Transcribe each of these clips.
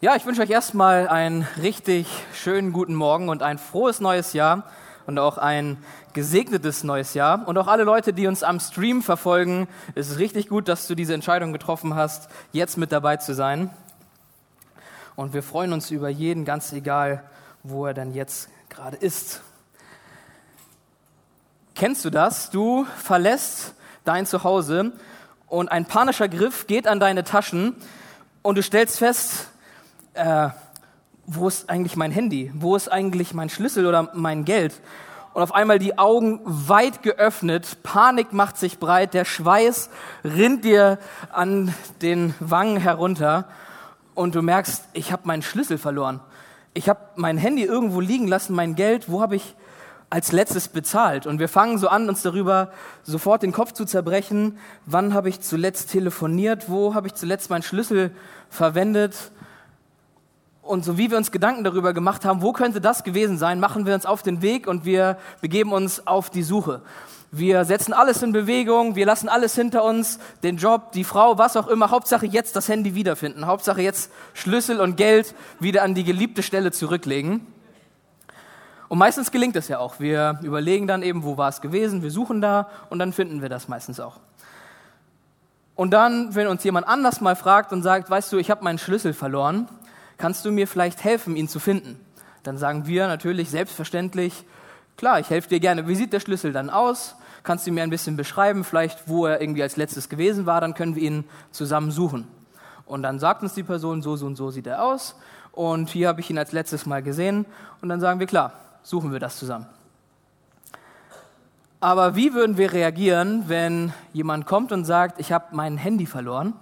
Ja, ich wünsche euch erstmal einen richtig schönen guten Morgen und ein frohes neues Jahr und auch ein gesegnetes neues Jahr. Und auch alle Leute, die uns am Stream verfolgen, es ist richtig gut, dass du diese Entscheidung getroffen hast, jetzt mit dabei zu sein. Und wir freuen uns über jeden, ganz egal, wo er dann jetzt gerade ist. Kennst du das? Du verlässt dein Zuhause und ein panischer Griff geht an deine Taschen und du stellst fest, äh, wo ist eigentlich mein Handy? Wo ist eigentlich mein Schlüssel oder mein Geld? Und auf einmal die Augen weit geöffnet, Panik macht sich breit, der Schweiß rinnt dir an den Wangen herunter und du merkst, ich habe meinen Schlüssel verloren. Ich habe mein Handy irgendwo liegen lassen, mein Geld, wo habe ich als letztes bezahlt? Und wir fangen so an, uns darüber sofort den Kopf zu zerbrechen. Wann habe ich zuletzt telefoniert? Wo habe ich zuletzt meinen Schlüssel verwendet? Und so wie wir uns Gedanken darüber gemacht haben, wo könnte das gewesen sein, machen wir uns auf den Weg und wir begeben uns auf die Suche. Wir setzen alles in Bewegung, wir lassen alles hinter uns, den Job, die Frau, was auch immer. Hauptsache jetzt das Handy wiederfinden. Hauptsache jetzt Schlüssel und Geld wieder an die geliebte Stelle zurücklegen. Und meistens gelingt es ja auch. Wir überlegen dann eben, wo war es gewesen, wir suchen da und dann finden wir das meistens auch. Und dann, wenn uns jemand anders mal fragt und sagt, weißt du, ich habe meinen Schlüssel verloren, kannst du mir vielleicht helfen, ihn zu finden? Dann sagen wir natürlich selbstverständlich, klar, ich helfe dir gerne. Wie sieht der Schlüssel dann aus? Kannst du mir ein bisschen beschreiben, vielleicht wo er irgendwie als letztes gewesen war, dann können wir ihn zusammen suchen. Und dann sagt uns die Person, so, so und so sieht er aus. Und hier habe ich ihn als letztes Mal gesehen. Und dann sagen wir, klar, suchen wir das zusammen. Aber wie würden wir reagieren, wenn jemand kommt und sagt, ich habe mein Handy verloren?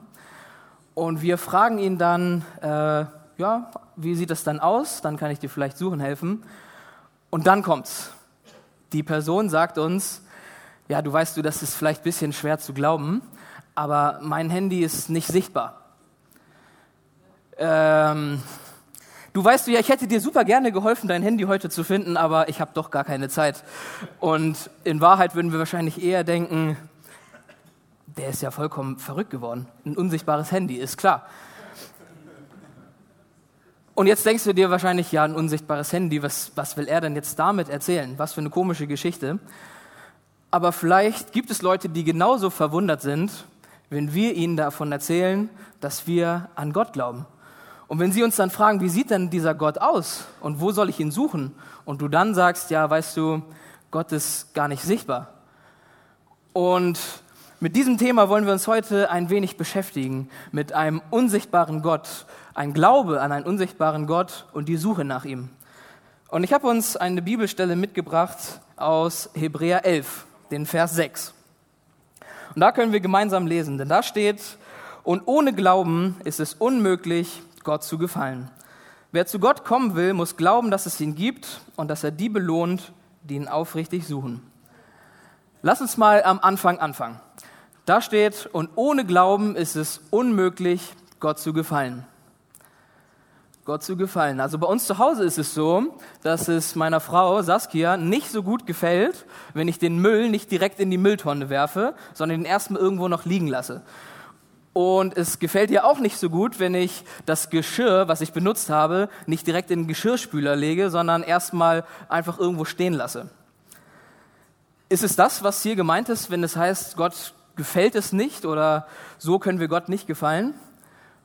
Und wir fragen ihn dann, äh, ja, wie sieht das dann aus? Dann kann ich dir vielleicht suchen helfen. Und dann kommt's. Die Person sagt uns, ja, du weißt du, das ist vielleicht ein bisschen schwer zu glauben, aber mein Handy ist nicht sichtbar. Ähm, du weißt du ja, ich hätte dir super gerne geholfen, dein Handy heute zu finden, aber ich habe doch gar keine Zeit. Und in Wahrheit würden wir wahrscheinlich eher denken, der ist ja vollkommen verrückt geworden. Ein unsichtbares Handy, ist klar. Und jetzt denkst du dir wahrscheinlich, ja, ein unsichtbares Handy, was, was will er denn jetzt damit erzählen? Was für eine komische Geschichte. Aber vielleicht gibt es Leute, die genauso verwundert sind, wenn wir ihnen davon erzählen, dass wir an Gott glauben. Und wenn sie uns dann fragen, wie sieht denn dieser Gott aus und wo soll ich ihn suchen? Und du dann sagst, ja, weißt du, Gott ist gar nicht sichtbar. Und mit diesem Thema wollen wir uns heute ein wenig beschäftigen, mit einem unsichtbaren Gott, ein Glaube an einen unsichtbaren Gott und die Suche nach ihm. Und ich habe uns eine Bibelstelle mitgebracht aus Hebräer 11, den Vers 6. Und da können wir gemeinsam lesen, denn da steht, und ohne Glauben ist es unmöglich, Gott zu gefallen. Wer zu Gott kommen will, muss glauben, dass es ihn gibt und dass er die belohnt, die ihn aufrichtig suchen. Lass uns mal am Anfang anfangen. Da steht, und ohne Glauben ist es unmöglich, Gott zu gefallen. Gott zu gefallen. Also bei uns zu Hause ist es so, dass es meiner Frau Saskia nicht so gut gefällt, wenn ich den Müll nicht direkt in die Mülltonne werfe, sondern den erstmal irgendwo noch liegen lasse. Und es gefällt ihr auch nicht so gut, wenn ich das Geschirr, was ich benutzt habe, nicht direkt in den Geschirrspüler lege, sondern erstmal einfach irgendwo stehen lasse. Ist es das, was hier gemeint ist, wenn es heißt, Gott gefällt es nicht oder so können wir Gott nicht gefallen?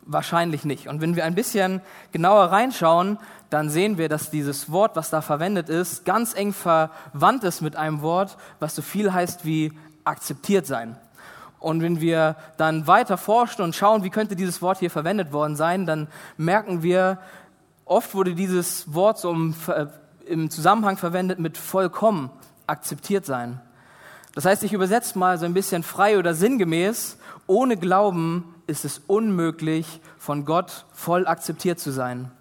Wahrscheinlich nicht. Und wenn wir ein bisschen genauer reinschauen, dann sehen wir, dass dieses Wort, was da verwendet ist, ganz eng verwandt ist mit einem Wort, was so viel heißt wie akzeptiert sein. Und wenn wir dann weiter forschen und schauen, wie könnte dieses Wort hier verwendet worden sein, dann merken wir, oft wurde dieses Wort so im, im Zusammenhang verwendet mit vollkommen akzeptiert sein. Das heißt, ich übersetze mal so ein bisschen frei oder sinngemäß, ohne Glauben ist es unmöglich, von Gott voll akzeptiert zu sein.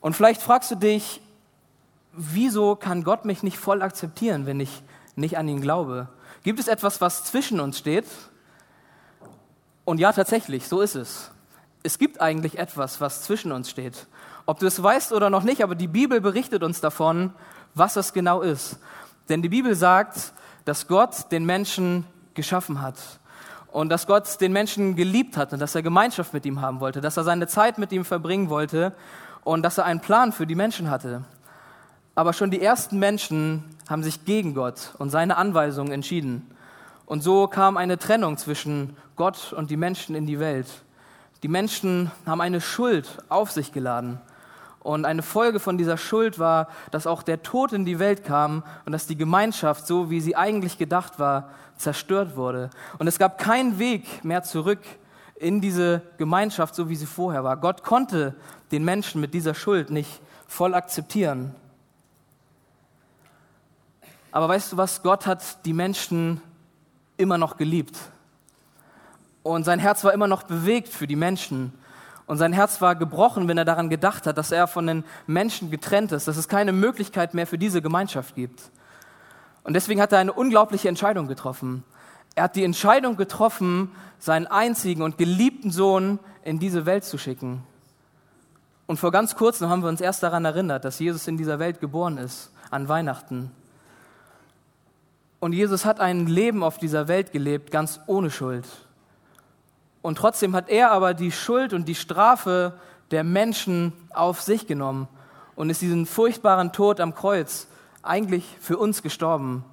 Und vielleicht fragst du dich, wieso kann Gott mich nicht voll akzeptieren, wenn ich nicht an ihn glaube? Gibt es etwas, was zwischen uns steht? Und ja, tatsächlich, so ist es. Es gibt eigentlich etwas, was zwischen uns steht. Ob du es weißt oder noch nicht, aber die Bibel berichtet uns davon, was das genau ist. Denn die Bibel sagt, dass Gott den Menschen geschaffen hat. Und dass Gott den Menschen geliebt hat und dass er Gemeinschaft mit ihm haben wollte, dass er seine Zeit mit ihm verbringen wollte und dass er einen Plan für die Menschen hatte. Aber schon die ersten Menschen haben sich gegen Gott und seine Anweisungen entschieden. Und so kam eine Trennung zwischen Gott und die Menschen in die Welt. Die Menschen haben eine Schuld auf sich geladen. Und eine Folge von dieser Schuld war, dass auch der Tod in die Welt kam und dass die Gemeinschaft, so wie sie eigentlich gedacht war, zerstört wurde. Und es gab keinen Weg mehr zurück in diese Gemeinschaft, so wie sie vorher war. Gott konnte den Menschen mit dieser Schuld nicht voll akzeptieren. Aber weißt du was? Gott hat die Menschen immer noch geliebt. Und sein Herz war immer noch bewegt für die Menschen. Und sein Herz war gebrochen, wenn er daran gedacht hat, dass er von den Menschen getrennt ist, dass es keine Möglichkeit mehr für diese Gemeinschaft gibt. Und deswegen hat er eine unglaubliche Entscheidung getroffen. Er hat die Entscheidung getroffen, seinen einzigen und geliebten Sohn in diese Welt zu schicken. Und vor ganz kurzem haben wir uns erst daran erinnert, dass Jesus in dieser Welt geboren ist, an Weihnachten. Und Jesus hat ein Leben auf dieser Welt gelebt, ganz ohne Schuld. Und trotzdem hat er aber die Schuld und die Strafe der Menschen auf sich genommen und ist diesen furchtbaren Tod am Kreuz eigentlich für uns gestorben,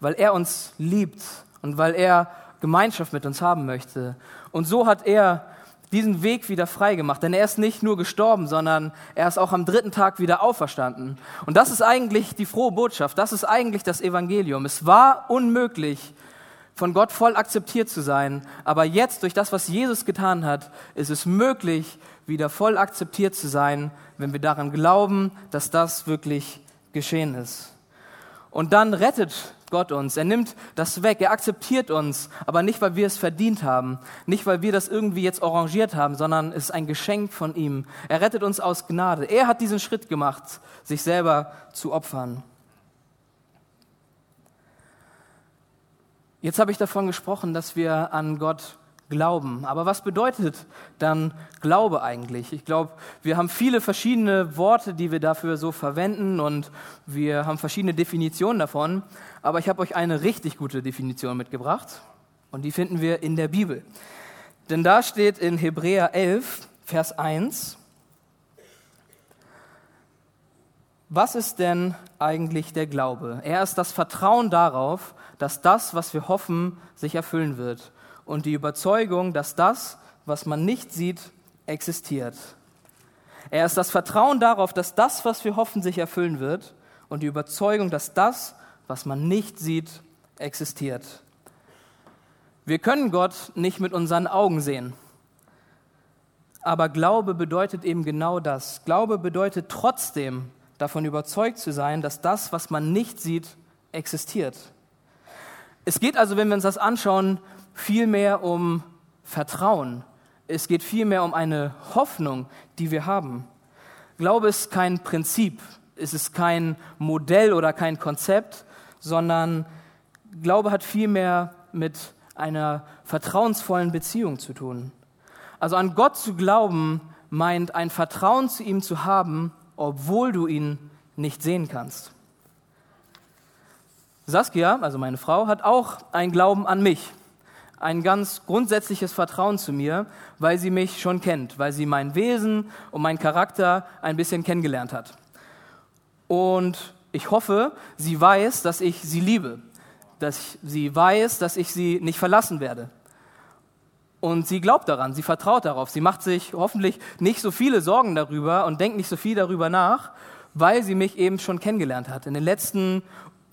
weil er uns liebt und weil er Gemeinschaft mit uns haben möchte. Und so hat er diesen Weg wieder frei gemacht. Denn er ist nicht nur gestorben, sondern er ist auch am dritten Tag wieder auferstanden. Und das ist eigentlich die frohe Botschaft. Das ist eigentlich das Evangelium. Es war unmöglich, von Gott voll akzeptiert zu sein. Aber jetzt, durch das, was Jesus getan hat, ist es möglich, wieder voll akzeptiert zu sein, wenn wir daran glauben, dass das wirklich geschehen ist. Und dann rettet Gott uns. Er nimmt das weg. Er akzeptiert uns. Aber nicht, weil wir es verdient haben. Nicht, weil wir das irgendwie jetzt arrangiert haben, sondern es ist ein Geschenk von ihm. Er rettet uns aus Gnade. Er hat diesen Schritt gemacht, sich selber zu opfern. Jetzt habe ich davon gesprochen, dass wir an Gott Glauben. Aber was bedeutet dann Glaube eigentlich? Ich glaube, wir haben viele verschiedene Worte, die wir dafür so verwenden und wir haben verschiedene Definitionen davon. Aber ich habe euch eine richtig gute Definition mitgebracht und die finden wir in der Bibel. Denn da steht in Hebräer 11, Vers 1, was ist denn eigentlich der Glaube? Er ist das Vertrauen darauf, dass das, was wir hoffen, sich erfüllen wird und die Überzeugung, dass das, was man nicht sieht, existiert. Er ist das Vertrauen darauf, dass das, was wir hoffen, sich erfüllen wird und die Überzeugung, dass das, was man nicht sieht, existiert. Wir können Gott nicht mit unseren Augen sehen. Aber Glaube bedeutet eben genau das. Glaube bedeutet trotzdem davon überzeugt zu sein, dass das, was man nicht sieht, existiert. Es geht also, wenn wir uns das anschauen, vielmehr um Vertrauen. Es geht vielmehr um eine Hoffnung, die wir haben. Glaube ist kein Prinzip, es ist kein Modell oder kein Konzept, sondern Glaube hat vielmehr mit einer vertrauensvollen Beziehung zu tun. Also an Gott zu glauben meint ein Vertrauen zu ihm zu haben, obwohl du ihn nicht sehen kannst. Saskia, also meine Frau, hat auch einen Glauben an mich ein ganz grundsätzliches Vertrauen zu mir, weil sie mich schon kennt, weil sie mein Wesen und meinen Charakter ein bisschen kennengelernt hat. Und ich hoffe, sie weiß, dass ich sie liebe, dass sie weiß, dass ich sie nicht verlassen werde. Und sie glaubt daran, sie vertraut darauf, sie macht sich hoffentlich nicht so viele Sorgen darüber und denkt nicht so viel darüber nach, weil sie mich eben schon kennengelernt hat. In den letzten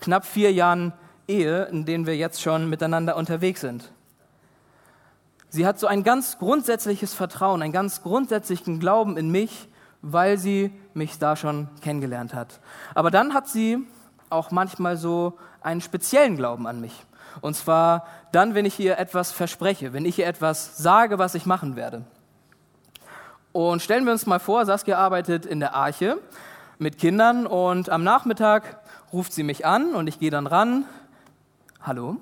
knapp vier Jahren Ehe, in denen wir jetzt schon miteinander unterwegs sind. Sie hat so ein ganz grundsätzliches Vertrauen, einen ganz grundsätzlichen Glauben in mich, weil sie mich da schon kennengelernt hat. Aber dann hat sie auch manchmal so einen speziellen Glauben an mich. Und zwar dann, wenn ich ihr etwas verspreche, wenn ich ihr etwas sage, was ich machen werde. Und stellen wir uns mal vor, Saskia arbeitet in der Arche mit Kindern und am Nachmittag ruft sie mich an und ich gehe dann ran. Hallo?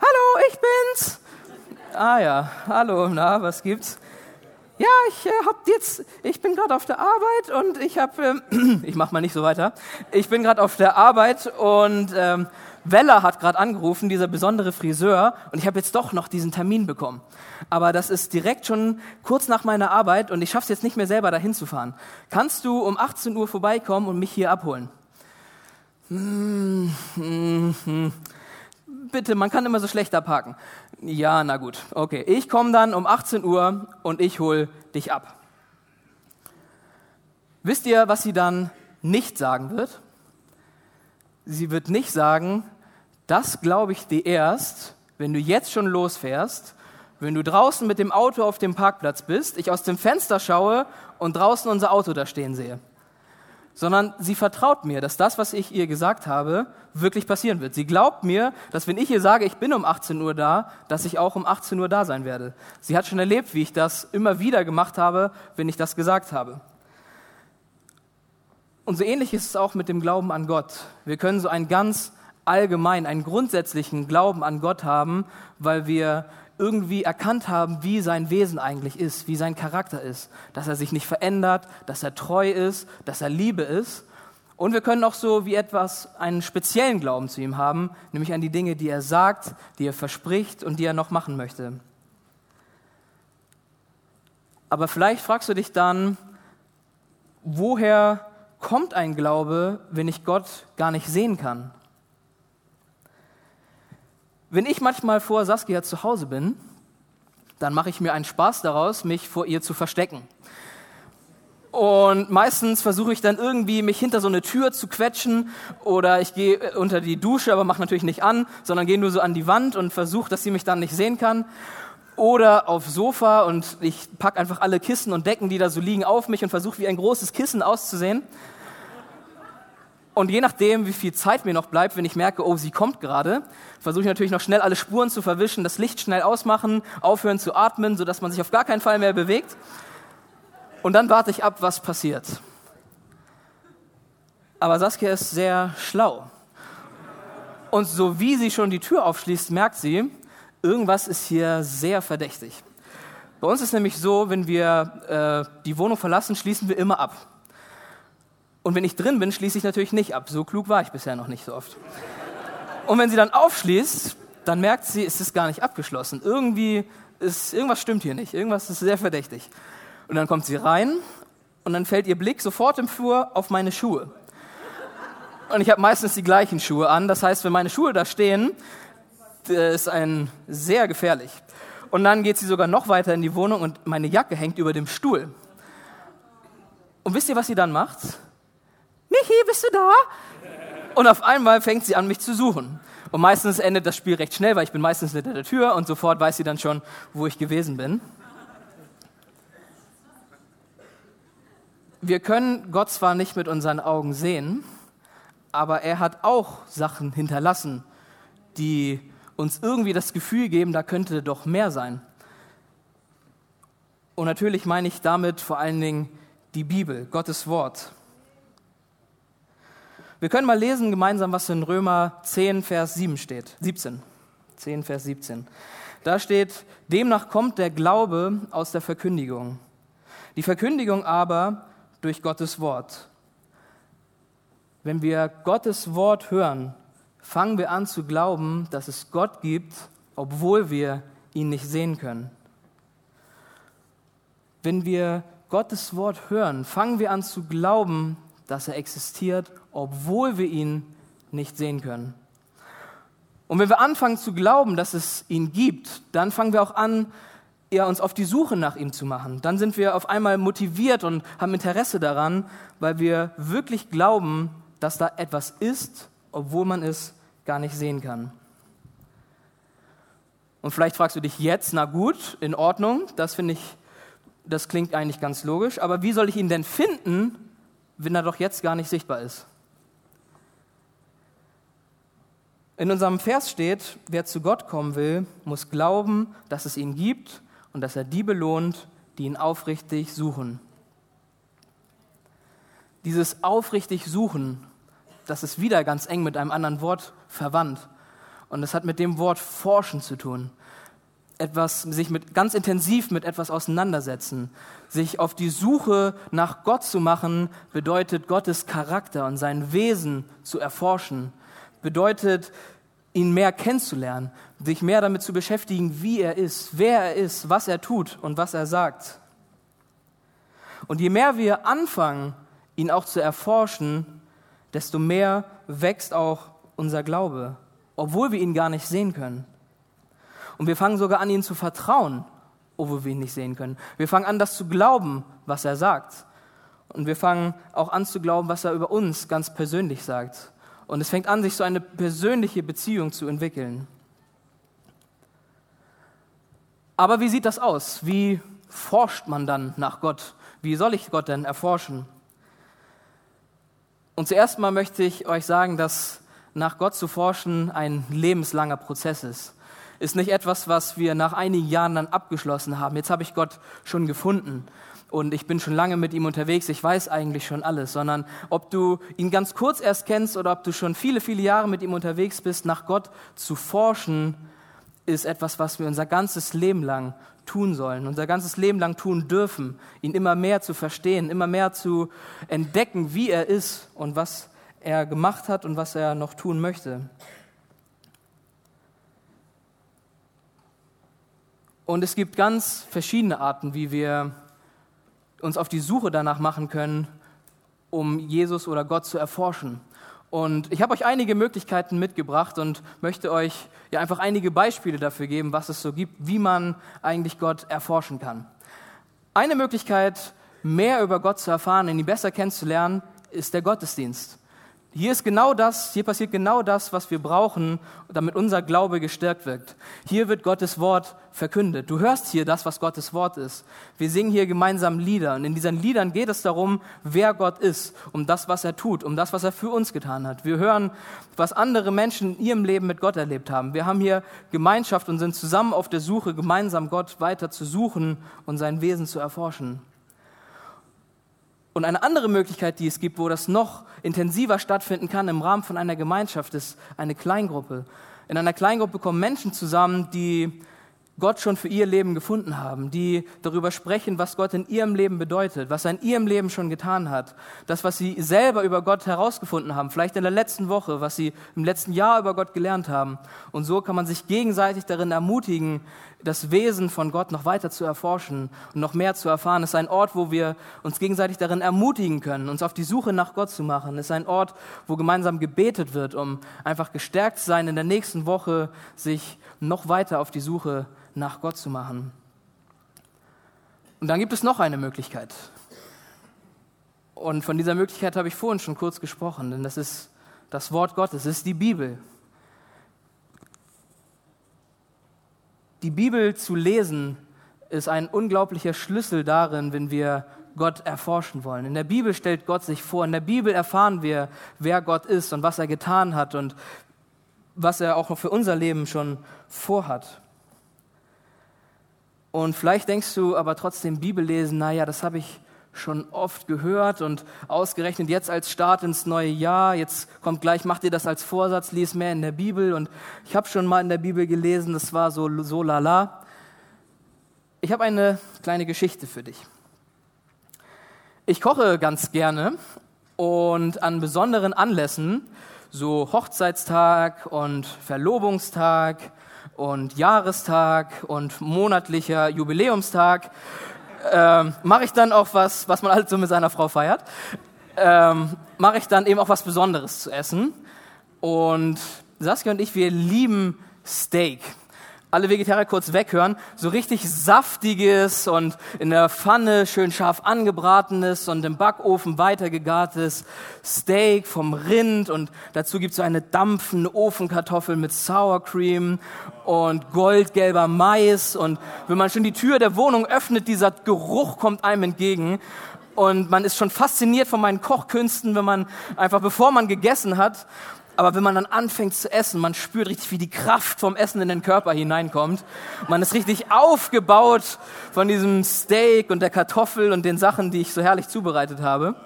Hallo, ich bin's. Ah ja, hallo, na, was gibt's? ja, ich äh, hab jetzt, ich bin gerade auf der Arbeit und ich habe, äh, ich mach mal nicht so weiter. Ich bin gerade auf der Arbeit und ähm, Weller hat gerade angerufen, dieser besondere Friseur, und ich habe jetzt doch noch diesen Termin bekommen. Aber das ist direkt schon kurz nach meiner Arbeit und ich schaffe es jetzt nicht mehr selber dahin zu fahren. Kannst du um 18 Uhr vorbeikommen und mich hier abholen? Hm, hm, hm. Bitte, man kann immer so schlecht abhaken. Ja, na gut, okay. Ich komme dann um 18 Uhr und ich hole dich ab. Wisst ihr, was sie dann nicht sagen wird? Sie wird nicht sagen, das glaube ich dir erst, wenn du jetzt schon losfährst, wenn du draußen mit dem Auto auf dem Parkplatz bist, ich aus dem Fenster schaue und draußen unser Auto da stehen sehe. Sondern sie vertraut mir, dass das, was ich ihr gesagt habe, wirklich passieren wird. Sie glaubt mir, dass wenn ich ihr sage, ich bin um 18 Uhr da, dass ich auch um 18 Uhr da sein werde. Sie hat schon erlebt, wie ich das immer wieder gemacht habe, wenn ich das gesagt habe. Und so ähnlich ist es auch mit dem Glauben an Gott. Wir können so einen ganz allgemein, einen grundsätzlichen Glauben an Gott haben, weil wir irgendwie erkannt haben, wie sein Wesen eigentlich ist, wie sein Charakter ist, dass er sich nicht verändert, dass er treu ist, dass er Liebe ist. Und wir können auch so wie etwas einen speziellen Glauben zu ihm haben, nämlich an die Dinge, die er sagt, die er verspricht und die er noch machen möchte. Aber vielleicht fragst du dich dann, woher kommt ein Glaube, wenn ich Gott gar nicht sehen kann? Wenn ich manchmal vor Saskia zu Hause bin, dann mache ich mir einen Spaß daraus, mich vor ihr zu verstecken. Und meistens versuche ich dann irgendwie, mich hinter so eine Tür zu quetschen oder ich gehe äh, unter die Dusche, aber mache natürlich nicht an, sondern gehe nur so an die Wand und versuche, dass sie mich dann nicht sehen kann. Oder aufs Sofa und ich packe einfach alle Kissen und Decken, die da so liegen, auf mich und versuche, wie ein großes Kissen auszusehen. Und je nachdem, wie viel Zeit mir noch bleibt, wenn ich merke, oh, sie kommt gerade, versuche ich natürlich noch schnell alle Spuren zu verwischen, das Licht schnell ausmachen, aufhören zu atmen, sodass man sich auf gar keinen Fall mehr bewegt. Und dann warte ich ab, was passiert. Aber Saskia ist sehr schlau. Und so wie sie schon die Tür aufschließt, merkt sie, irgendwas ist hier sehr verdächtig. Bei uns ist nämlich so, wenn wir äh, die Wohnung verlassen, schließen wir immer ab. Und wenn ich drin bin, schließe ich natürlich nicht ab. So klug war ich bisher noch nicht so oft. Und wenn sie dann aufschließt, dann merkt sie, es ist gar nicht abgeschlossen. Irgendwie ist, irgendwas stimmt hier nicht. Irgendwas ist sehr verdächtig. Und dann kommt sie rein und dann fällt ihr Blick sofort im Flur auf meine Schuhe. Und ich habe meistens die gleichen Schuhe an. Das heißt, wenn meine Schuhe da stehen, ist ein sehr gefährlich. Und dann geht sie sogar noch weiter in die Wohnung und meine Jacke hängt über dem Stuhl. Und wisst ihr, was sie dann macht? Michi, bist du da? Und auf einmal fängt sie an, mich zu suchen. Und meistens endet das Spiel recht schnell, weil ich bin meistens hinter der Tür und sofort weiß sie dann schon, wo ich gewesen bin. Wir können Gott zwar nicht mit unseren Augen sehen, aber er hat auch Sachen hinterlassen, die uns irgendwie das Gefühl geben, da könnte doch mehr sein. Und natürlich meine ich damit vor allen Dingen die Bibel, Gottes Wort. Wir können mal lesen gemeinsam, was in Römer 10, Vers 7 steht. 17. 10, Vers 17. Da steht, demnach kommt der Glaube aus der Verkündigung. Die Verkündigung aber durch Gottes Wort. Wenn wir Gottes Wort hören, fangen wir an zu glauben, dass es Gott gibt, obwohl wir ihn nicht sehen können. Wenn wir Gottes Wort hören, fangen wir an zu glauben, dass er existiert, obwohl wir ihn nicht sehen können. Und wenn wir anfangen zu glauben, dass es ihn gibt, dann fangen wir auch an, ja, uns auf die Suche nach ihm zu machen. Dann sind wir auf einmal motiviert und haben Interesse daran, weil wir wirklich glauben, dass da etwas ist, obwohl man es gar nicht sehen kann. Und vielleicht fragst du dich jetzt, na gut, in Ordnung, das finde ich, das klingt eigentlich ganz logisch, aber wie soll ich ihn denn finden, wenn er doch jetzt gar nicht sichtbar ist? In unserem Vers steht, wer zu Gott kommen will, muss glauben, dass es ihn gibt und dass er die belohnt, die ihn aufrichtig suchen. Dieses aufrichtig suchen, das ist wieder ganz eng mit einem anderen Wort verwandt. Und es hat mit dem Wort forschen zu tun. etwas, sich mit, ganz intensiv mit etwas auseinandersetzen. Sich auf die Suche nach Gott zu machen, bedeutet Gottes Charakter und sein Wesen zu erforschen. Bedeutet, ihn mehr kennenzulernen, sich mehr damit zu beschäftigen, wie er ist, wer er ist, was er tut und was er sagt. Und je mehr wir anfangen, ihn auch zu erforschen, desto mehr wächst auch unser Glaube, obwohl wir ihn gar nicht sehen können. Und wir fangen sogar an, ihn zu vertrauen, obwohl wir ihn nicht sehen können. Wir fangen an, das zu glauben, was er sagt. Und wir fangen auch an zu glauben, was er über uns ganz persönlich sagt. Und es fängt an, sich so eine persönliche Beziehung zu entwickeln. Aber wie sieht das aus? Wie forscht man dann nach Gott? Wie soll ich Gott denn erforschen? Und zuerst mal möchte ich euch sagen, dass nach Gott zu forschen ein lebenslanger Prozess ist. Ist nicht etwas, was wir nach einigen Jahren dann abgeschlossen haben. Jetzt habe ich Gott schon gefunden und ich bin schon lange mit ihm unterwegs, ich weiß eigentlich schon alles, sondern ob du ihn ganz kurz erst kennst oder ob du schon viele, viele Jahre mit ihm unterwegs bist, nach Gott zu forschen, ist etwas, was wir unser ganzes Leben lang tun sollen, unser ganzes Leben lang tun dürfen, ihn immer mehr zu verstehen, immer mehr zu entdecken, wie er ist und was er gemacht hat und was er noch tun möchte. Und es gibt ganz verschiedene Arten, wie wir uns auf die Suche danach machen können, um Jesus oder Gott zu erforschen. Und ich habe euch einige Möglichkeiten mitgebracht und möchte euch ja einfach einige Beispiele dafür geben, was es so gibt, wie man eigentlich Gott erforschen kann. Eine Möglichkeit, mehr über Gott zu erfahren, ihn besser kennenzulernen, ist der Gottesdienst. Hier ist genau das, hier passiert genau das, was wir brauchen, damit unser Glaube gestärkt wird. Hier wird Gottes Wort verkündet. Du hörst hier das, was Gottes Wort ist. Wir singen hier gemeinsam Lieder und in diesen Liedern geht es darum, wer Gott ist, um das, was er tut, um das, was er für uns getan hat. Wir hören, was andere Menschen in ihrem Leben mit Gott erlebt haben. Wir haben hier Gemeinschaft und sind zusammen auf der Suche, gemeinsam Gott weiter zu suchen und sein Wesen zu erforschen. Und eine andere Möglichkeit, die es gibt, wo das noch intensiver stattfinden kann im Rahmen von einer Gemeinschaft, ist eine Kleingruppe. In einer Kleingruppe kommen Menschen zusammen, die Gott schon für ihr Leben gefunden haben, die darüber sprechen, was Gott in ihrem Leben bedeutet, was er in ihrem Leben schon getan hat, das, was sie selber über Gott herausgefunden haben, vielleicht in der letzten Woche, was sie im letzten Jahr über Gott gelernt haben. Und so kann man sich gegenseitig darin ermutigen, das Wesen von Gott noch weiter zu erforschen und noch mehr zu erfahren. Es ist ein Ort, wo wir uns gegenseitig darin ermutigen können, uns auf die Suche nach Gott zu machen. Es ist ein Ort, wo gemeinsam gebetet wird, um einfach gestärkt zu sein, in der nächsten Woche sich noch weiter auf die Suche nach Gott zu machen. Und dann gibt es noch eine Möglichkeit. Und von dieser Möglichkeit habe ich vorhin schon kurz gesprochen, denn das ist das Wort Gottes, es ist die Bibel. Die Bibel zu lesen ist ein unglaublicher Schlüssel darin, wenn wir Gott erforschen wollen. In der Bibel stellt Gott sich vor, in der Bibel erfahren wir, wer Gott ist und was er getan hat und was er auch für unser Leben schon vorhat. Und vielleicht denkst du aber trotzdem Bibel lesen, naja, das habe ich schon oft gehört und ausgerechnet jetzt als Start ins neue Jahr, jetzt kommt gleich, mach dir das als Vorsatz, lies mehr in der Bibel und ich habe schon mal in der Bibel gelesen, das war so, so lala. Ich habe eine kleine Geschichte für dich. Ich koche ganz gerne und an besonderen Anlässen, so Hochzeitstag und Verlobungstag und Jahrestag und monatlicher Jubiläumstag, ähm, mache ich dann auch was, was man halt so mit seiner Frau feiert, ähm, mache ich dann eben auch was Besonderes zu essen. Und Saskia und ich, wir lieben Steak alle Vegetarier kurz weghören, so richtig saftiges und in der Pfanne schön scharf angebratenes und im Backofen weitergegartes Steak vom Rind. Und dazu gibt es so eine dampfende Ofenkartoffel mit Sour Cream und goldgelber Mais. Und wenn man schon die Tür der Wohnung öffnet, dieser Geruch kommt einem entgegen. Und man ist schon fasziniert von meinen Kochkünsten, wenn man einfach bevor man gegessen hat aber wenn man dann anfängt zu essen, man spürt richtig, wie die Kraft vom Essen in den Körper hineinkommt. Man ist richtig aufgebaut von diesem Steak und der Kartoffel und den Sachen, die ich so herrlich zubereitet habe.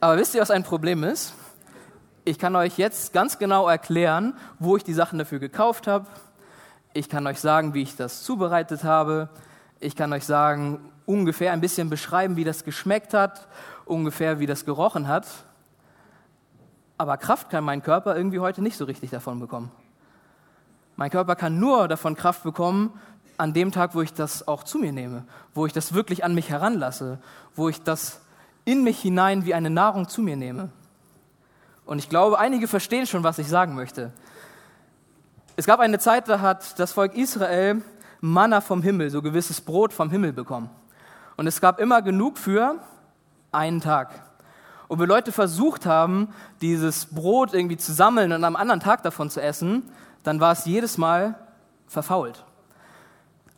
Aber wisst ihr, was ein Problem ist? Ich kann euch jetzt ganz genau erklären, wo ich die Sachen dafür gekauft habe, Ich kann euch sagen, wie ich das zubereitet habe. Ich kann euch sagen, ungefähr ein bisschen beschreiben, wie das geschmeckt hat, ungefähr wie das gerochen hat. Aber Kraft kann mein Körper irgendwie heute nicht so richtig davon bekommen. Mein Körper kann nur davon Kraft bekommen an dem Tag, wo ich das auch zu mir nehme, wo ich das wirklich an mich heranlasse, wo ich das in mich hinein wie eine Nahrung zu mir nehme. Und ich glaube, einige verstehen schon, was ich sagen möchte. Es gab eine Zeit, da hat das Volk Israel Manna vom Himmel, so gewisses Brot vom Himmel bekommen. Und es gab immer genug für einen Tag. Und wenn Leute versucht haben, dieses Brot irgendwie zu sammeln und am anderen Tag davon zu essen, dann war es jedes Mal verfault.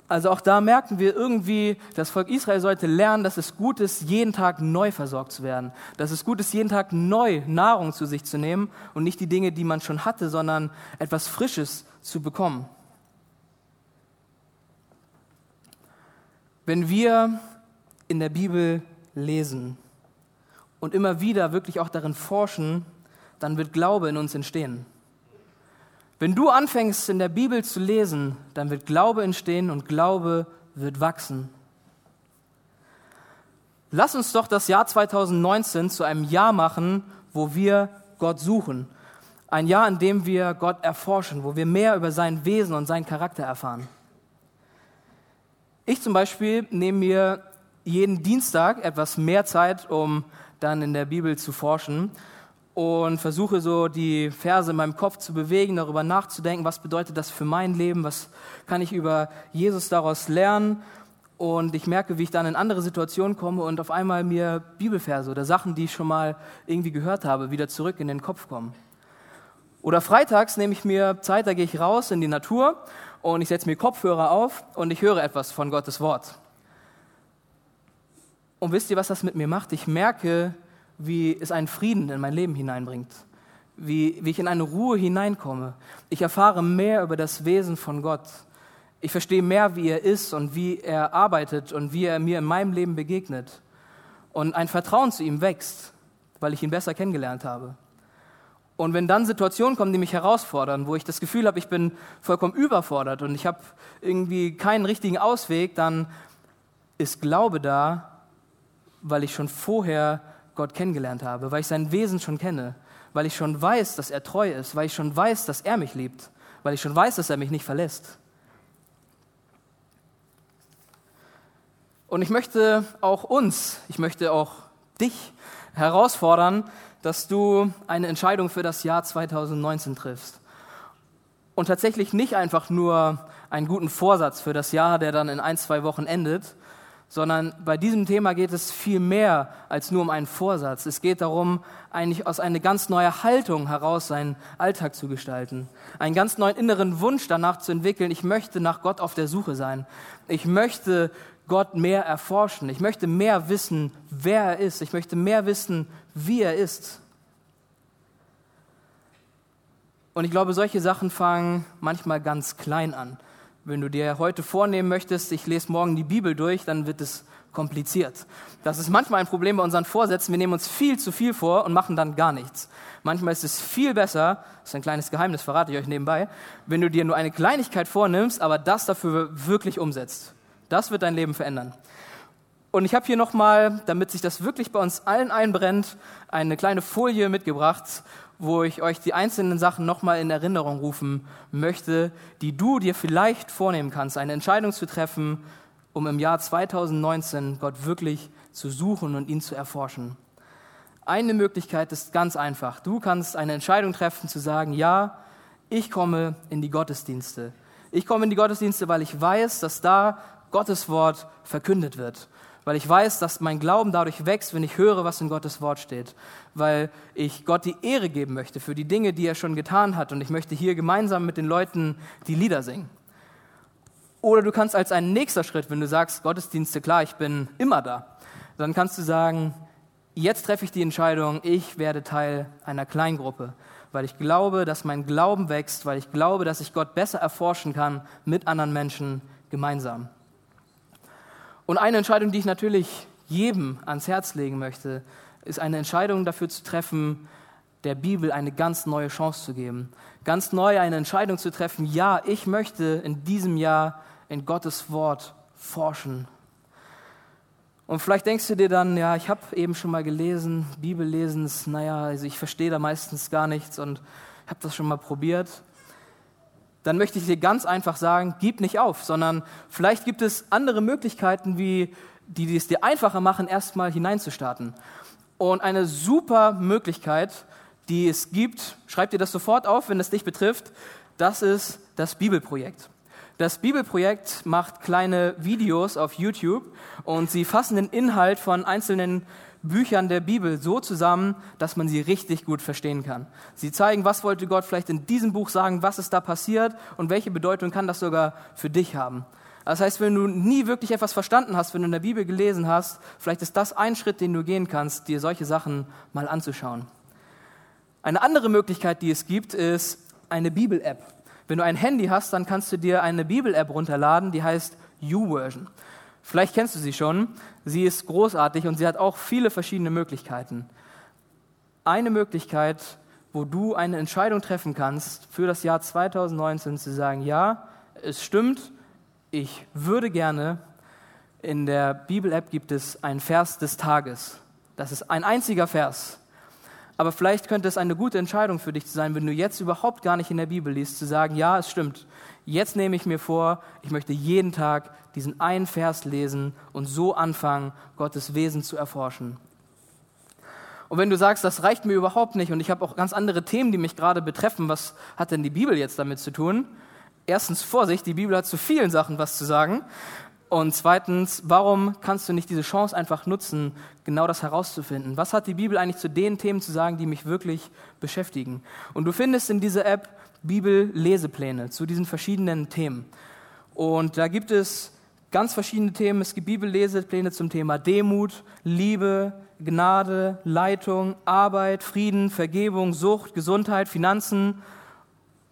Also auch da merken wir irgendwie, das Volk Israel sollte lernen, dass es gut ist, jeden Tag neu versorgt zu werden. Dass es gut ist, jeden Tag neu Nahrung zu sich zu nehmen und nicht die Dinge, die man schon hatte, sondern etwas Frisches zu bekommen. Wenn wir in der Bibel lesen und immer wieder wirklich auch darin forschen, dann wird Glaube in uns entstehen. Wenn du anfängst in der Bibel zu lesen, dann wird Glaube entstehen und Glaube wird wachsen. Lass uns doch das Jahr 2019 zu einem Jahr machen, wo wir Gott suchen. Ein Jahr, in dem wir Gott erforschen, wo wir mehr über sein Wesen und seinen Charakter erfahren. Ich zum Beispiel nehme mir jeden Dienstag etwas mehr Zeit, um dann in der Bibel zu forschen und versuche so die Verse in meinem Kopf zu bewegen, darüber nachzudenken, was bedeutet das für mein Leben, was kann ich über Jesus daraus lernen. Und ich merke, wie ich dann in andere Situationen komme und auf einmal mir Bibelverse oder Sachen, die ich schon mal irgendwie gehört habe, wieder zurück in den Kopf kommen. Oder freitags nehme ich mir Zeit, da gehe ich raus in die Natur und ich setze mir Kopfhörer auf und ich höre etwas von Gottes Wort. Und wisst ihr, was das mit mir macht? Ich merke, wie es einen Frieden in mein Leben hineinbringt, wie, wie ich in eine Ruhe hineinkomme. Ich erfahre mehr über das Wesen von Gott. Ich verstehe mehr, wie er ist und wie er arbeitet und wie er mir in meinem Leben begegnet. Und ein Vertrauen zu ihm wächst, weil ich ihn besser kennengelernt habe. Und wenn dann Situationen kommen, die mich herausfordern, wo ich das Gefühl habe, ich bin vollkommen überfordert und ich habe irgendwie keinen richtigen Ausweg, dann ist Glaube da, weil ich schon vorher Gott kennengelernt habe, weil ich sein Wesen schon kenne, weil ich schon weiß, dass er treu ist, weil ich schon weiß, dass er mich liebt, weil ich schon weiß, dass er mich nicht verlässt. Und ich möchte auch uns, ich möchte auch dich herausfordern, dass du eine Entscheidung für das Jahr 2019 triffst. Und tatsächlich nicht einfach nur einen guten Vorsatz für das Jahr, der dann in ein, zwei Wochen endet, sondern bei diesem Thema geht es viel mehr als nur um einen Vorsatz. Es geht darum, eigentlich aus einer ganz neuen Haltung heraus seinen Alltag zu gestalten, einen ganz neuen inneren Wunsch danach zu entwickeln. Ich möchte nach Gott auf der Suche sein. Ich möchte Gott mehr erforschen. Ich möchte mehr wissen, wer er ist. Ich möchte mehr wissen, wie er ist. Und ich glaube, solche Sachen fangen manchmal ganz klein an. Wenn du dir heute vornehmen möchtest, ich lese morgen die Bibel durch, dann wird es kompliziert. Das ist manchmal ein Problem bei unseren Vorsätzen. Wir nehmen uns viel zu viel vor und machen dann gar nichts. Manchmal ist es viel besser, das ist ein kleines Geheimnis, verrate ich euch nebenbei, wenn du dir nur eine Kleinigkeit vornimmst, aber das dafür wirklich umsetzt. Das wird dein Leben verändern. Und ich habe hier nochmal, damit sich das wirklich bei uns allen einbrennt, eine kleine Folie mitgebracht wo ich euch die einzelnen Sachen nochmal in Erinnerung rufen möchte, die du dir vielleicht vornehmen kannst, eine Entscheidung zu treffen, um im Jahr 2019 Gott wirklich zu suchen und ihn zu erforschen. Eine Möglichkeit ist ganz einfach. Du kannst eine Entscheidung treffen zu sagen, ja, ich komme in die Gottesdienste. Ich komme in die Gottesdienste, weil ich weiß, dass da Gottes Wort verkündet wird weil ich weiß, dass mein Glauben dadurch wächst, wenn ich höre, was in Gottes Wort steht, weil ich Gott die Ehre geben möchte für die Dinge, die er schon getan hat und ich möchte hier gemeinsam mit den Leuten die Lieder singen. Oder du kannst als einen nächster Schritt, wenn du sagst, Gottesdienste, klar, ich bin immer da, dann kannst du sagen, jetzt treffe ich die Entscheidung, ich werde Teil einer Kleingruppe, weil ich glaube, dass mein Glauben wächst, weil ich glaube, dass ich Gott besser erforschen kann mit anderen Menschen gemeinsam. Und eine Entscheidung, die ich natürlich jedem ans Herz legen möchte, ist eine Entscheidung dafür zu treffen, der Bibel eine ganz neue Chance zu geben, ganz neu eine Entscheidung zu treffen, ja, ich möchte in diesem Jahr in Gottes Wort forschen. Und vielleicht denkst du dir dann, ja, ich habe eben schon mal gelesen, Bibellesens, naja, also ich verstehe da meistens gar nichts und habe das schon mal probiert. Dann möchte ich dir ganz einfach sagen, gib nicht auf, sondern vielleicht gibt es andere Möglichkeiten, wie, die es dir einfacher machen, erstmal hineinzustarten. Und eine super Möglichkeit, die es gibt, schreib dir das sofort auf, wenn es dich betrifft, das ist das Bibelprojekt. Das Bibelprojekt macht kleine Videos auf YouTube und sie fassen den Inhalt von einzelnen Büchern der Bibel so zusammen, dass man sie richtig gut verstehen kann. Sie zeigen, was wollte Gott vielleicht in diesem Buch sagen, was ist da passiert und welche Bedeutung kann das sogar für dich haben. Das heißt, wenn du nie wirklich etwas verstanden hast, wenn du in der Bibel gelesen hast, vielleicht ist das ein Schritt, den du gehen kannst, dir solche Sachen mal anzuschauen. Eine andere Möglichkeit, die es gibt, ist eine Bibel-App. Wenn du ein Handy hast, dann kannst du dir eine Bibel-App runterladen, die heißt YouVersion. Vielleicht kennst du sie schon. Sie ist großartig und sie hat auch viele verschiedene Möglichkeiten. Eine Möglichkeit, wo du eine Entscheidung treffen kannst für das Jahr 2019, zu sagen, ja, es stimmt, ich würde gerne, in der Bibel-App gibt es einen Vers des Tages. Das ist ein einziger Vers. Aber vielleicht könnte es eine gute Entscheidung für dich sein, wenn du jetzt überhaupt gar nicht in der Bibel liest, zu sagen, ja, es stimmt. Jetzt nehme ich mir vor, ich möchte jeden Tag diesen einen Vers lesen und so anfangen, Gottes Wesen zu erforschen. Und wenn du sagst, das reicht mir überhaupt nicht und ich habe auch ganz andere Themen, die mich gerade betreffen, was hat denn die Bibel jetzt damit zu tun? Erstens, Vorsicht, die Bibel hat zu vielen Sachen was zu sagen. Und zweitens, warum kannst du nicht diese Chance einfach nutzen, genau das herauszufinden? Was hat die Bibel eigentlich zu den Themen zu sagen, die mich wirklich beschäftigen? Und du findest in dieser App Bibel-Lesepläne zu diesen verschiedenen Themen. Und da gibt es ganz verschiedene Themen. Es gibt Bibel-Lesepläne zum Thema Demut, Liebe, Gnade, Leitung, Arbeit, Frieden, Vergebung, Sucht, Gesundheit, Finanzen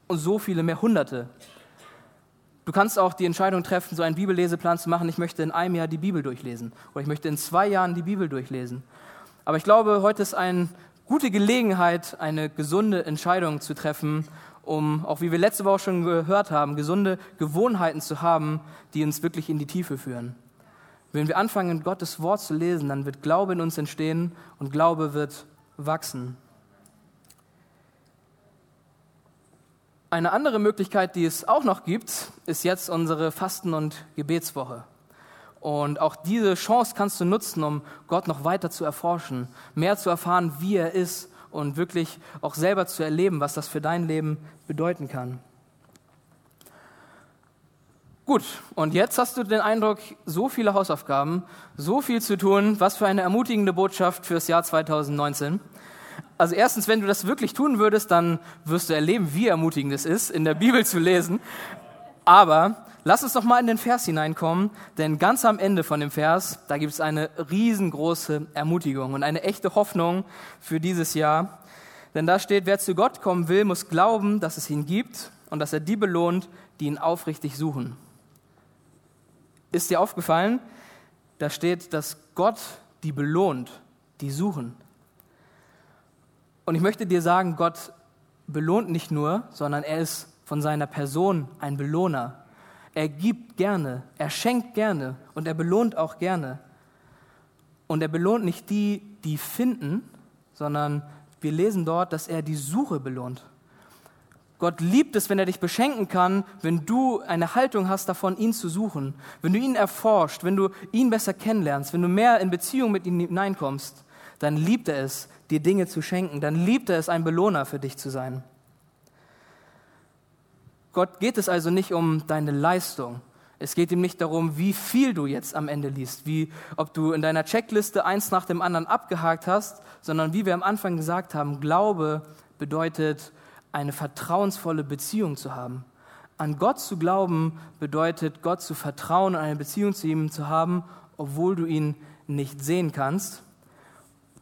und so viele mehr, Hunderte. Du kannst auch die Entscheidung treffen, so einen Bibelleseplan zu machen, ich möchte in einem Jahr die Bibel durchlesen oder ich möchte in zwei Jahren die Bibel durchlesen. Aber ich glaube, heute ist eine gute Gelegenheit, eine gesunde Entscheidung zu treffen, um, auch wie wir letzte Woche schon gehört haben, gesunde Gewohnheiten zu haben, die uns wirklich in die Tiefe führen. Wenn wir anfangen, Gottes Wort zu lesen, dann wird Glaube in uns entstehen und Glaube wird wachsen. Eine andere Möglichkeit, die es auch noch gibt, ist jetzt unsere Fasten- und Gebetswoche. Und auch diese Chance kannst du nutzen, um Gott noch weiter zu erforschen, mehr zu erfahren, wie er ist und wirklich auch selber zu erleben, was das für dein Leben bedeuten kann. Gut, und jetzt hast du den Eindruck, so viele Hausaufgaben, so viel zu tun, was für eine ermutigende Botschaft fürs Jahr 2019. Also erstens, wenn du das wirklich tun würdest, dann wirst du erleben, wie ermutigend es ist, in der Bibel zu lesen. Aber lass uns doch mal in den Vers hineinkommen, denn ganz am Ende von dem Vers, da gibt es eine riesengroße Ermutigung und eine echte Hoffnung für dieses Jahr. Denn da steht, wer zu Gott kommen will, muss glauben, dass es ihn gibt und dass er die belohnt, die ihn aufrichtig suchen. Ist dir aufgefallen? Da steht, dass Gott die belohnt, die suchen. Und ich möchte dir sagen, Gott belohnt nicht nur, sondern er ist von seiner Person ein Belohner. Er gibt gerne, er schenkt gerne und er belohnt auch gerne. Und er belohnt nicht die, die finden, sondern wir lesen dort, dass er die Suche belohnt. Gott liebt es, wenn er dich beschenken kann, wenn du eine Haltung hast davon, ihn zu suchen, wenn du ihn erforscht, wenn du ihn besser kennenlernst, wenn du mehr in Beziehung mit ihm hineinkommst, dann liebt er es, dir Dinge zu schenken, dann liebt er es, ein Belohner für dich zu sein. Gott geht es also nicht um deine Leistung. Es geht ihm nicht darum, wie viel du jetzt am Ende liest, wie ob du in deiner Checkliste eins nach dem anderen abgehakt hast, sondern wie wir am Anfang gesagt haben, Glaube bedeutet eine vertrauensvolle Beziehung zu haben. An Gott zu glauben bedeutet Gott zu vertrauen und eine Beziehung zu ihm zu haben, obwohl du ihn nicht sehen kannst.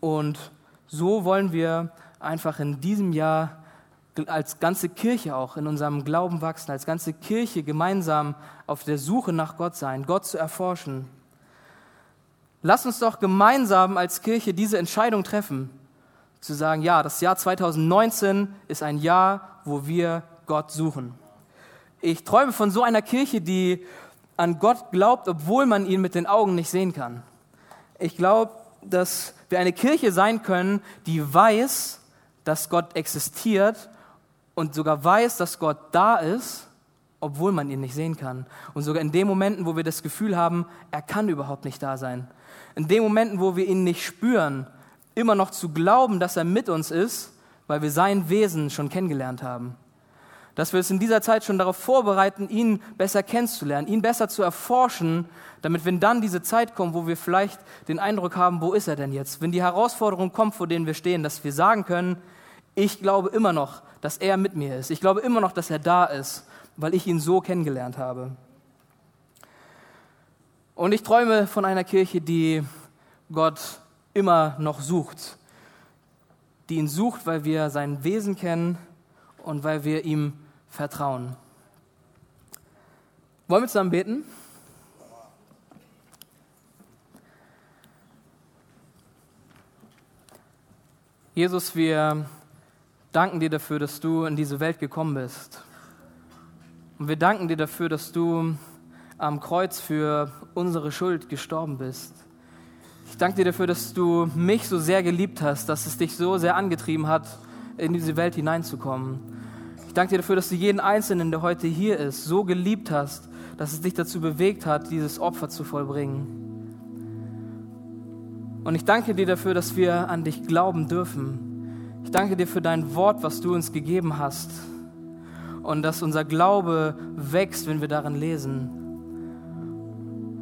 Und so wollen wir einfach in diesem Jahr als ganze Kirche auch in unserem Glauben wachsen, als ganze Kirche gemeinsam auf der Suche nach Gott sein, Gott zu erforschen. Lass uns doch gemeinsam als Kirche diese Entscheidung treffen, zu sagen, ja, das Jahr 2019 ist ein Jahr, wo wir Gott suchen. Ich träume von so einer Kirche, die an Gott glaubt, obwohl man ihn mit den Augen nicht sehen kann. Ich glaube, dass wir eine Kirche sein können, die weiß, dass Gott existiert und sogar weiß, dass Gott da ist, obwohl man ihn nicht sehen kann. Und sogar in den Momenten, wo wir das Gefühl haben, er kann überhaupt nicht da sein. In den Momenten, wo wir ihn nicht spüren, immer noch zu glauben, dass er mit uns ist, weil wir sein Wesen schon kennengelernt haben dass wir uns in dieser Zeit schon darauf vorbereiten, ihn besser kennenzulernen, ihn besser zu erforschen, damit wenn dann diese Zeit kommt, wo wir vielleicht den Eindruck haben, wo ist er denn jetzt? Wenn die Herausforderung kommt, vor denen wir stehen, dass wir sagen können, ich glaube immer noch, dass er mit mir ist. Ich glaube immer noch, dass er da ist, weil ich ihn so kennengelernt habe. Und ich träume von einer Kirche, die Gott immer noch sucht, die ihn sucht, weil wir sein Wesen kennen und weil wir ihm vertrauen. Wollen wir zusammen beten? Jesus, wir danken dir dafür, dass du in diese Welt gekommen bist. Und wir danken dir dafür, dass du am Kreuz für unsere Schuld gestorben bist. Ich danke dir dafür, dass du mich so sehr geliebt hast, dass es dich so sehr angetrieben hat, in diese Welt hineinzukommen. Ich danke dir dafür, dass du jeden Einzelnen, der heute hier ist, so geliebt hast, dass es dich dazu bewegt hat, dieses Opfer zu vollbringen. Und ich danke dir dafür, dass wir an dich glauben dürfen. Ich danke dir für dein Wort, was du uns gegeben hast. Und dass unser Glaube wächst, wenn wir darin lesen.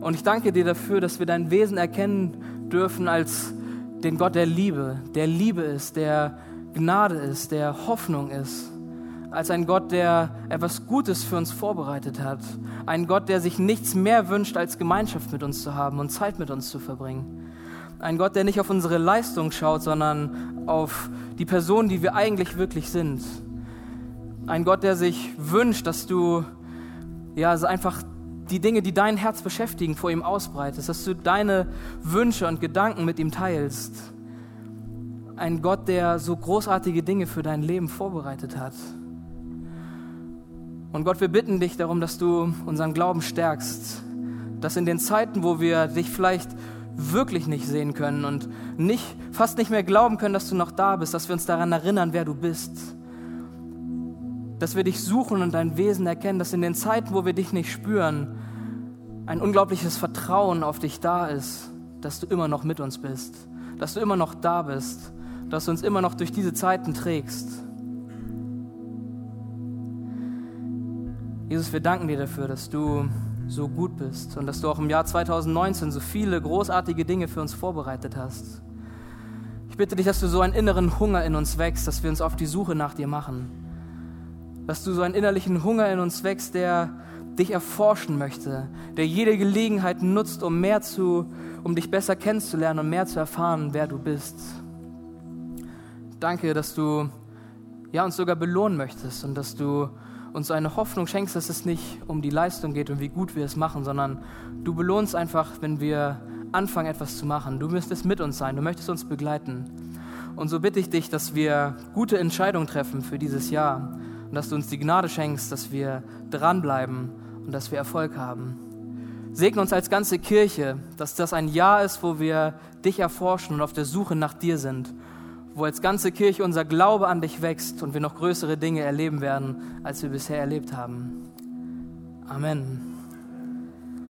Und ich danke dir dafür, dass wir dein Wesen erkennen dürfen als den Gott der Liebe, der Liebe ist, der Gnade ist, der Hoffnung ist, als ein Gott, der etwas Gutes für uns vorbereitet hat, ein Gott, der sich nichts mehr wünscht, als Gemeinschaft mit uns zu haben und Zeit mit uns zu verbringen. Ein Gott, der nicht auf unsere Leistung schaut, sondern auf die Person, die wir eigentlich wirklich sind. Ein Gott, der sich wünscht, dass du ja einfach die Dinge, die dein Herz beschäftigen, vor ihm ausbreitest, dass du deine Wünsche und Gedanken mit ihm teilst ein Gott, der so großartige Dinge für dein Leben vorbereitet hat. Und Gott, wir bitten dich darum, dass du unseren Glauben stärkst, dass in den Zeiten, wo wir dich vielleicht wirklich nicht sehen können und nicht, fast nicht mehr glauben können, dass du noch da bist, dass wir uns daran erinnern, wer du bist. Dass wir dich suchen und dein Wesen erkennen, dass in den Zeiten, wo wir dich nicht spüren, ein unglaubliches Vertrauen auf dich da ist, dass du immer noch mit uns bist, dass du immer noch da bist dass du uns immer noch durch diese Zeiten trägst. Jesus, wir danken dir dafür, dass du so gut bist und dass du auch im Jahr 2019 so viele großartige Dinge für uns vorbereitet hast. Ich bitte dich, dass du so einen inneren Hunger in uns wächst, dass wir uns auf die Suche nach dir machen. Dass du so einen innerlichen Hunger in uns wächst, der dich erforschen möchte, der jede Gelegenheit nutzt, um mehr zu, um dich besser kennenzulernen und mehr zu erfahren, wer du bist. Danke, dass du ja, uns sogar belohnen möchtest und dass du uns eine Hoffnung schenkst, dass es nicht um die Leistung geht und wie gut wir es machen, sondern du belohnst einfach, wenn wir anfangen, etwas zu machen. Du müsstest mit uns sein, du möchtest uns begleiten. Und so bitte ich dich, dass wir gute Entscheidungen treffen für dieses Jahr und dass du uns die Gnade schenkst, dass wir dranbleiben und dass wir Erfolg haben. Segne uns als ganze Kirche, dass das ein Jahr ist, wo wir dich erforschen und auf der Suche nach dir sind wo als ganze Kirche unser Glaube an dich wächst und wir noch größere Dinge erleben werden, als wir bisher erlebt haben. Amen.